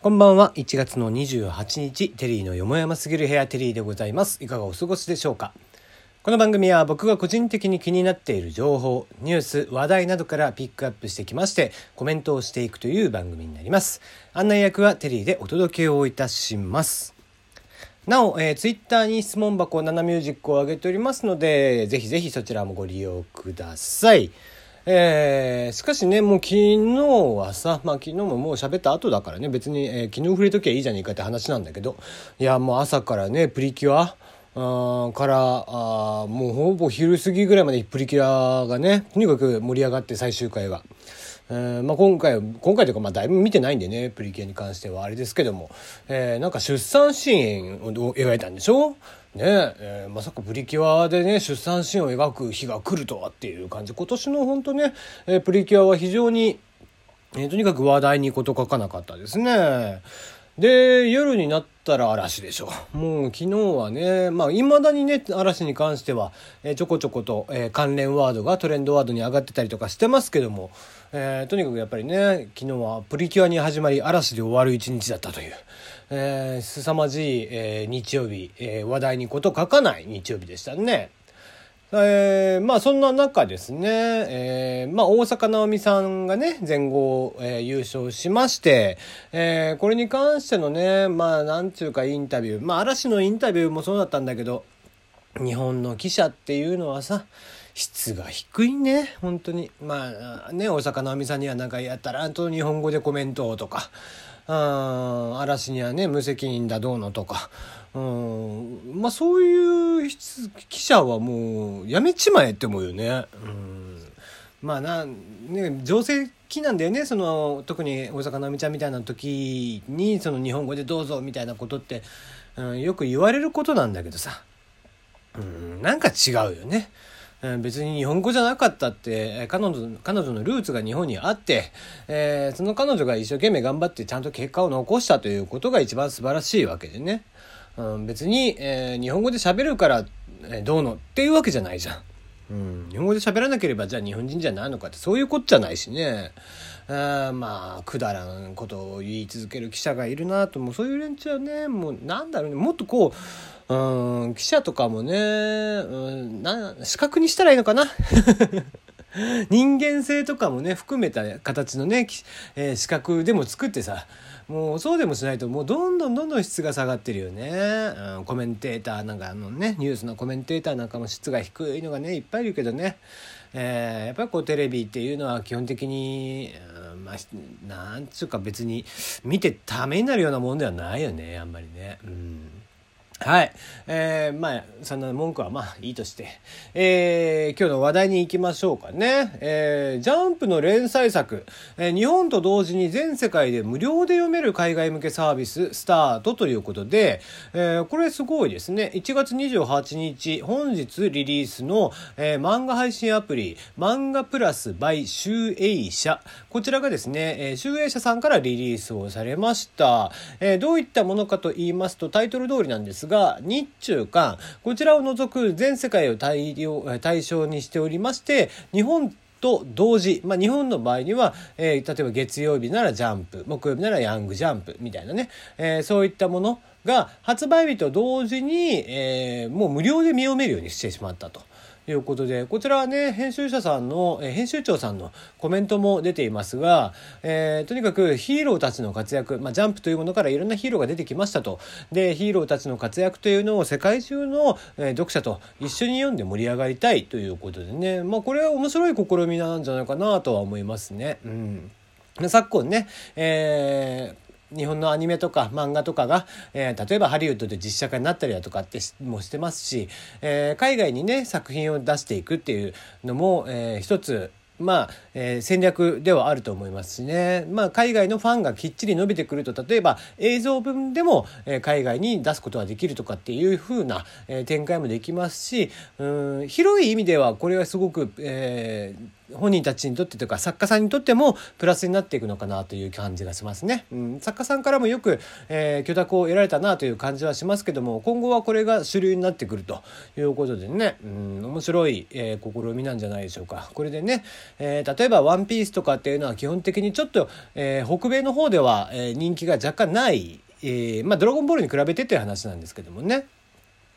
こんばんは。1月の28日、テリーのよもやますぎる部屋テリーでございます。いかがお過ごしでしょうか？この番組は僕が個人的に気になっている情報、ニュース、話題などからピックアップしてきまして、コメントをしていくという番組になります。案内役はテリーでお届けをいたします。なお、えー、ツイッターに質問箱ナナミュージックを上げておりますので、ぜひぜひそちらもご利用ください。えー、しかしね、もう昨日はさ、まあ昨日ももう喋った後だからね、別に、えー昨日触れときゃいいじゃねえかって話なんだけど、いや、もう朝からね、プリキュア、からあもうほぼ昼過ぎぐらいまでプリキュアがねとにかく盛り上がって最終回は。えーまあ、今回今回というかまあだいぶ見てないんでねプリキュアに関してはあれですけども、えーなんか出産シーンを描いたんでしょ？ねえーまさかプリキュアでね出産シーンを描く日が来るとはっていう感じ。今年の本当ね、えープリキュアは非常に、えーとにかく話題に事書かなかったですね。で夜になったら嵐でしょもう昨日はねまあ未だにね嵐に関しては、えーちょこちょこと、えー関連ワードがトレンドワードに上がってたりとかしてますけども、えーとにかくやっぱりね昨日はプリキュアに始まり嵐で終わる一日だったという、えー凄まじい、えー日曜日、えー話題に事書かない日曜日でしたね。えーまあそんな中ですね、えーまあ大坂なおみさんがね、全豪、えー優勝しまして、えーこれに関してのね、まあなんちゅうかインタビュー、まあ嵐のインタビューもそうだったんだけど、日本の記者っていうのはさ、質が低いね、本当に。まあね、大坂なおみさんにはなんかやったらと日本語でコメントをとか、うん嵐にはね無責任だどうのとか、うん、まあそういう記者はもうやめちまえって思うよね。うん、まあなね情勢期なんだよね。その特に大坂なおみちゃんみたいな時にその日本語でどうぞみたいなことって、うん、よく言われることなんだけどさ、うん、なんか違うよね。うん別に日本語じゃなかったって彼女彼女のルーツが日本にあって、えーその彼女が一生懸命頑張ってちゃんと結果を残したということが一番素晴らしいわけでね、うん、別に、えー日本語で喋るから、えーどうのっていうわけじゃないじゃん。うん、日本語で喋らなければじゃあ日本人じゃないのかってそういうことじゃないしね。あまあくだらんことを言い続ける記者がいるなともうそういう連中はねもうなんだろうね。もっとこううん記者とかもねうんな資格にしたらいいのかな。人間性とかもね含めた形のね、えー資格でも作ってさもうそうでもしないともうどんどんどんどん質が下がってるよね、うん、コメンテーターなんかあのねニュースのコメンテーターなんかも質が低いのがねいっぱいいるけどね、えーやっぱりこうテレビっていうのは基本的に、うんまあ、なんつうか別に見てためになるようなもんではないよねあんまりね。うん。はい。えー、まあ、そんな文句はまあいいとして、えー、今日の話題に行きましょうかね。えー、ジャンプの連載作、えー日本と同時に全世界で無料で読める海外向けサービススタートということで、えー、これすごいですね。1月28日、本日リリースの、えー漫画配信アプリ、漫画プラス by 集英社。こちらがですね、えー、集英社さんからリリースをされました。えーどういったものかと言いますと、タイトル通りなんですが、が日中韓、こちらを除く全世界を対応対象にしておりまして、日本と同時、まあ、日本の場合には、えー例えば月曜日ならジャンプ木曜日ならヤングジャンプみたいなね、えーそういったものが発売日と同時に、えーもう無料で見読めるようにしてしまったと。いうことでこちらはね編集者さんの、え編集長さんのコメントも出ていますが、えーとにかくヒーローたちの活躍、まあ、ジャンプというものからいろんなヒーローが出てきましたと。でヒーローたちの活躍というのを世界中の、え読者と一緒に読んで盛り上がりたいということでね、まあ、これは面白い試みなんじゃないかなとは思いますね。うん。昨今ね、えー日本のアニメとか漫画とかが、えー例えばハリウッドで実写化になったりだとかってもしてますし、えー海外にね作品を出していくっていうのも、えー一つまあ、えー戦略ではあると思いますしね、まあ、海外のファンがきっちり伸びてくると例えば映像分でも、えー海外に出すことができるとかっていう風な、えー展開もできますしうん広い意味ではこれはすごく、えー本人たちにとってというか作家さんにとってもプラスになっていくのかなという感じがしますね。うん、作家さんからもよく、えー、許諾を得られたなという感じはしますけども今後はこれが主流になってくるということでね、うん、面白い、えー、試みなんじゃないでしょうか。これでね、えー、例えば「ワンピースとかっていうのは基本的にちょっと、えー、北米の方では、えー、人気が若干ない、えーまあ、ドラゴンボールに比べてという話なんですけどもね。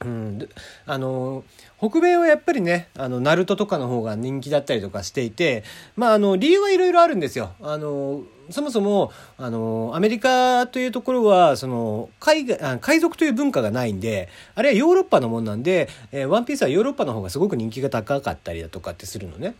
うん、あの北米はやっぱりねあのナルトとかの方が人気だったりとかしていてまああの理由はいろいろあるんですよ。あのそもそもあのアメリカというところはその海海賊という文化がないんであれはヨーロッパのもんなんで、えー、ワンピースはヨーロッパの方がすごく人気が高かったりだとかってするのね。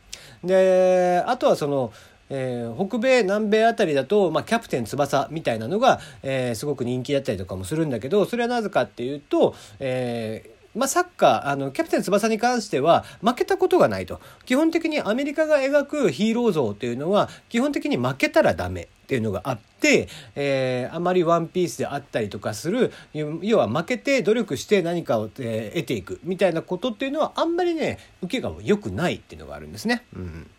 であとはそのえー、北米南米あたりだと、まあ、キャプテン翼みたいなのが、えー、すごく人気だったりとかもするんだけどそれはなぜかっていうと、えーまあ、サッカーあのキャプテン翼に関しては負けたことがないと基本的にアメリカが描くヒーロー像というのは基本的に負けたらダメっていうのがあって、えー、あまりワンピースであったりとかする要は負けて努力して何かを、え、得ていくみたいなことっていうのはあんまりね受けが良くないっていうのがあるんですね。うん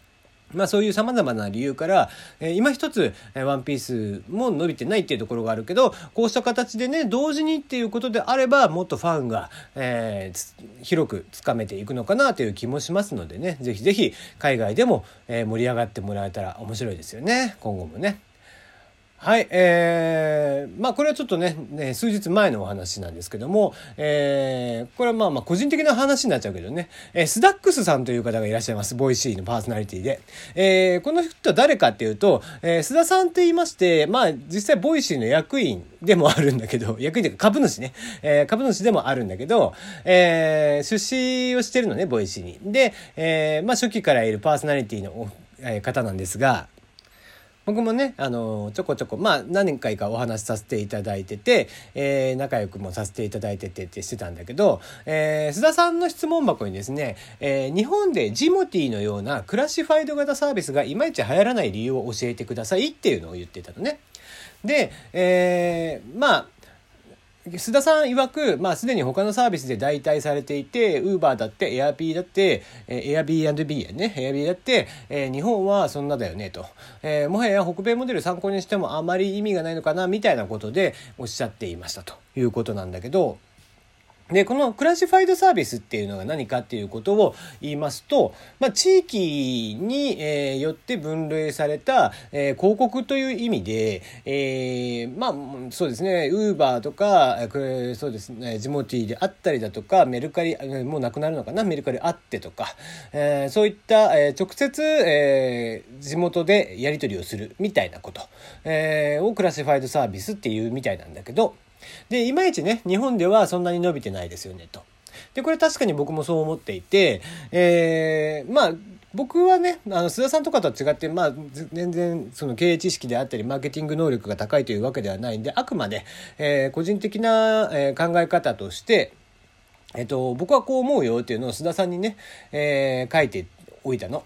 まあそういう様々な理由から、えー、今一つ、えー、ワンピースも伸びてないっていうところがあるけど、こうした形でね、同時にっていうことであれば、もっとファンが、えー、広くつかめていくのかなという気もしますのでね、ぜひぜひ海外でも、え、盛り上がってもらえたら面白いですよね、今後もね。はい、えー、まあこれはちょっとね、ね数日前のお話なんですけども、えー、これはまあまあ個人的な話になっちゃうけどね、えー、スダックスさんという方がいらっしゃいます。ボイシーのパーソナリティで。えー、この人は誰かっていうと、えー、須田さんと言いまして、まあ実際ボイシーの役員でもあるんだけど、役員というか株主ね、えー、株主でもあるんだけど、えー、出資をしてるのね、ボイシーに。で、えー、まあ初期からいるパーソナリティの方なんですが、僕もね、あのちょこちょこ、まあ、何回かお話しさせていただいてて、えー、仲良くもさせていただいててってしてたんだけど、えー、須田さんの質問箱にですね、えー、日本でジモティのようなクラシファイド型サービスがいまいち流行らない理由を教えてくださいっていうのを言ってたのね。で、えー、まあ、須田さん曰く、まあ、すでに他のサービスで代替されていて、ウーバーだって、エアビーだって、えエアビービーやね、エアビーだって、えー、日本はそんなだよね、と。えー、もはや北米モデル参考にしてもあまり意味がないのかな、みたいなことでおっしゃっていましたということなんだけど、で、このクラシファイドサービスっていうのが何かっていうことを言いますと、まあ、地域に、えー、よって分類された、えー、広告という意味で、えー、まあ、そうですね、ウーバーとか、そうですね、ジモティであったりだとか、メルカリ、もうなくなるのかな、メルカリあってとか、えー、そういった、えー、直接、えー、地元でやり取りをするみたいなこと、えー、をクラシファイドサービスっていうみたいなんだけど、で、いまいちね、日本ではそんなに伸びてないですよね、と。で、これ確かに僕もそう思っていて、えー、まあ、僕はね、あの、須田さんとかとは違って、まあ、全然、その経営知識であったり、マーケティング能力が高いというわけではないんで、あくまで、えー、個人的な、えー、考え方として、えっ、と、僕はこう思うよっていうのを須田さんにね、えー、書いておいたの。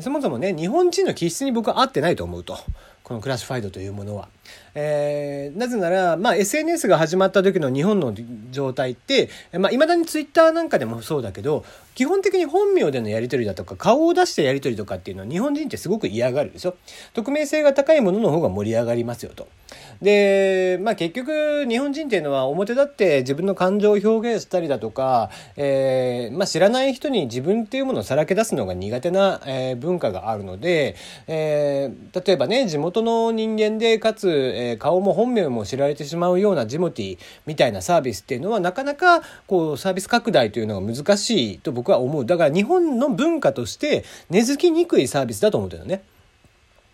そもそもね、日本人の気質に僕は合ってないと思うと。このクラシファイドというものは。えー、なぜなら、まあ、SNS が始まった時の日本の状態って、まあ、未だにツイッターなんかでもそうだけど、基本的に本名でのやり取りだとか、顔を出してやり取りとかっていうのは日本人ってすごく嫌がるでしょ。匿名性が高いものの方が盛り上がりますよと。で、まあ結局日本人っていうのは表立って自分の感情を表現したりだとか、えー、まあ知らない人に自分っていうものをさらけ出すのが苦手な、えー、文化があるので、えー、例えばね、地元の人間でかつ、えー、顔も本名も知られてしまうようなジモティみたいなサービスっていうのはなかなかこうサービス拡大というのが難しいと僕は思う。だから日本の文化として根付きにくいサービスだと思ってるのね。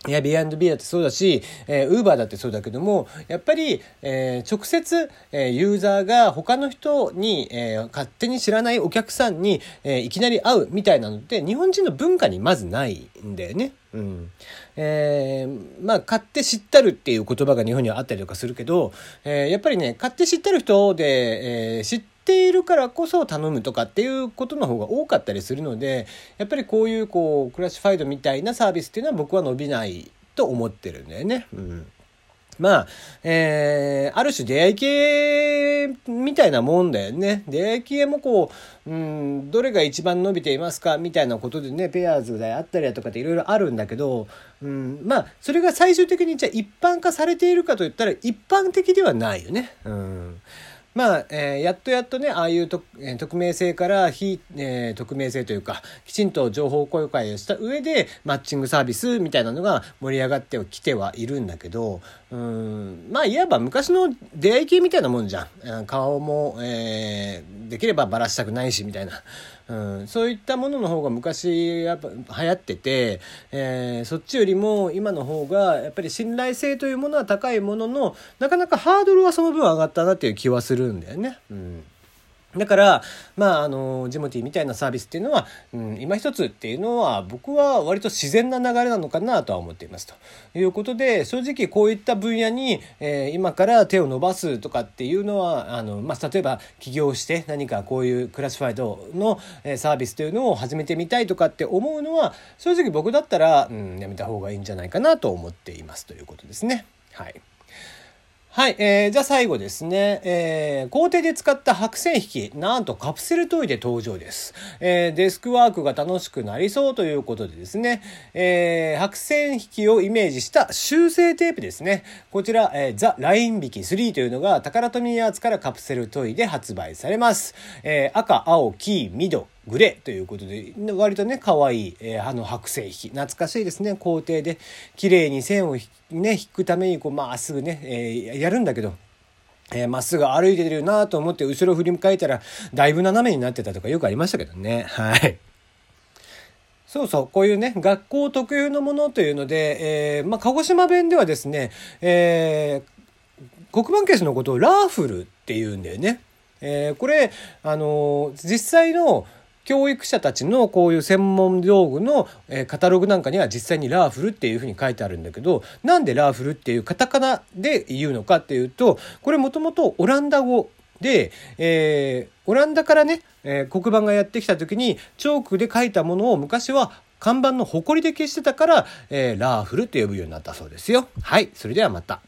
エアビービーだってそうだし、えー、ウーバーだってそうだけども、やっぱり、えー、直接、えー、ユーザーが他の人に、えー、勝手に知らないお客さんに、えー、いきなり会うみたいなのって、日本人の文化にまずないんだよね。うん。えー、まあ、買って知ったるっていう言葉が日本にはあったりとかするけど、えー、やっぱりね、買って知ったる人で、えー、知っているからこそ頼むとかっていうことの方が多かったりするのでやっぱりこういうこうクラシファイドみたいなサービスっていうのは僕は伸びないと思ってるんだよね。うんまあ、えー、ある種出会い系みたいなもんだよね。出会い系もこう、うん、どれが一番伸びていますかみたいなことでね、ペアーズであったりだとかっていろいろあるんだけど、うん、まあ、それが最終的にじゃあ一般化されているかといったら一般的ではないよね。うん。まあ、えー、やっとやっとね、ああいうと、えー、匿名性から非、えー、匿名性というか、きちんと情報公開をした上で、マッチングサービスみたいなのが盛り上がってきてはいるんだけど、うん、まあ、いわば昔の出会い系みたいなもんじゃん。顔も、えー、できればばらしたくないし、みたいな。うん、そういったものの方が昔やっぱ流行ってて、えー、そっちよりも今の方がやっぱり信頼性というものは高いもののなかなかハードルはその分上がったなという気はするんだよね。うんだから、まあ、あの、ジモティみたいなサービスっていうのは、うん、今一つっていうのは、僕は割と自然な流れなのかなとは思っています。ということで、正直こういった分野に、えー、今から手を伸ばすとかっていうのは、あの、まあ、例えば起業して何かこういうクラシファイドの、サービスというのを始めてみたいとかって思うのは、正直僕だったら、うん、やめた方がいいんじゃないかなと思っていますということですね。はい。はい、えー、じゃあ最後ですね、えー、工程で使った白線引き、なんとカプセルトイで登場です。えー、デスクワークが楽しくなりそうということでですね、えー、白線引きをイメージした修正テープですね。こちら、えー、ザ・ライン引き3というのが、タカラトミーアーツからカプセルトイで発売されます。えー、赤、青、黄、緑、グレーということで、割とね、可愛い、えー、あの白製品。懐かしいですね、工程で。綺麗に線をね、引くために、こう、まっすぐね、えー、やるんだけど、えー、まっすぐ歩いてるなと思って、後ろ振り返ったら、だいぶ斜めになってたとかよくありましたけどね。はい。そうそう、こういうね、学校特有のものというので、えー、まあ、鹿児島弁ではですね、えー、黒板消しのことをラーフルって言うんだよね。えー、これ、あの、実際の教育者たちのこういう専門道具の、えカタログなんかには実際にラーフルっていうふうに書いてあるんだけどなんでラーフルっていうカタカナで言うのかっていうとこれもともとオランダ語で、えー、オランダからね、えー、黒板がやってきた時にチョークで書いたものを昔は看板の埃で消してたから、えー、ラーフルって呼ぶようになったそうですよ。はい、それではまた。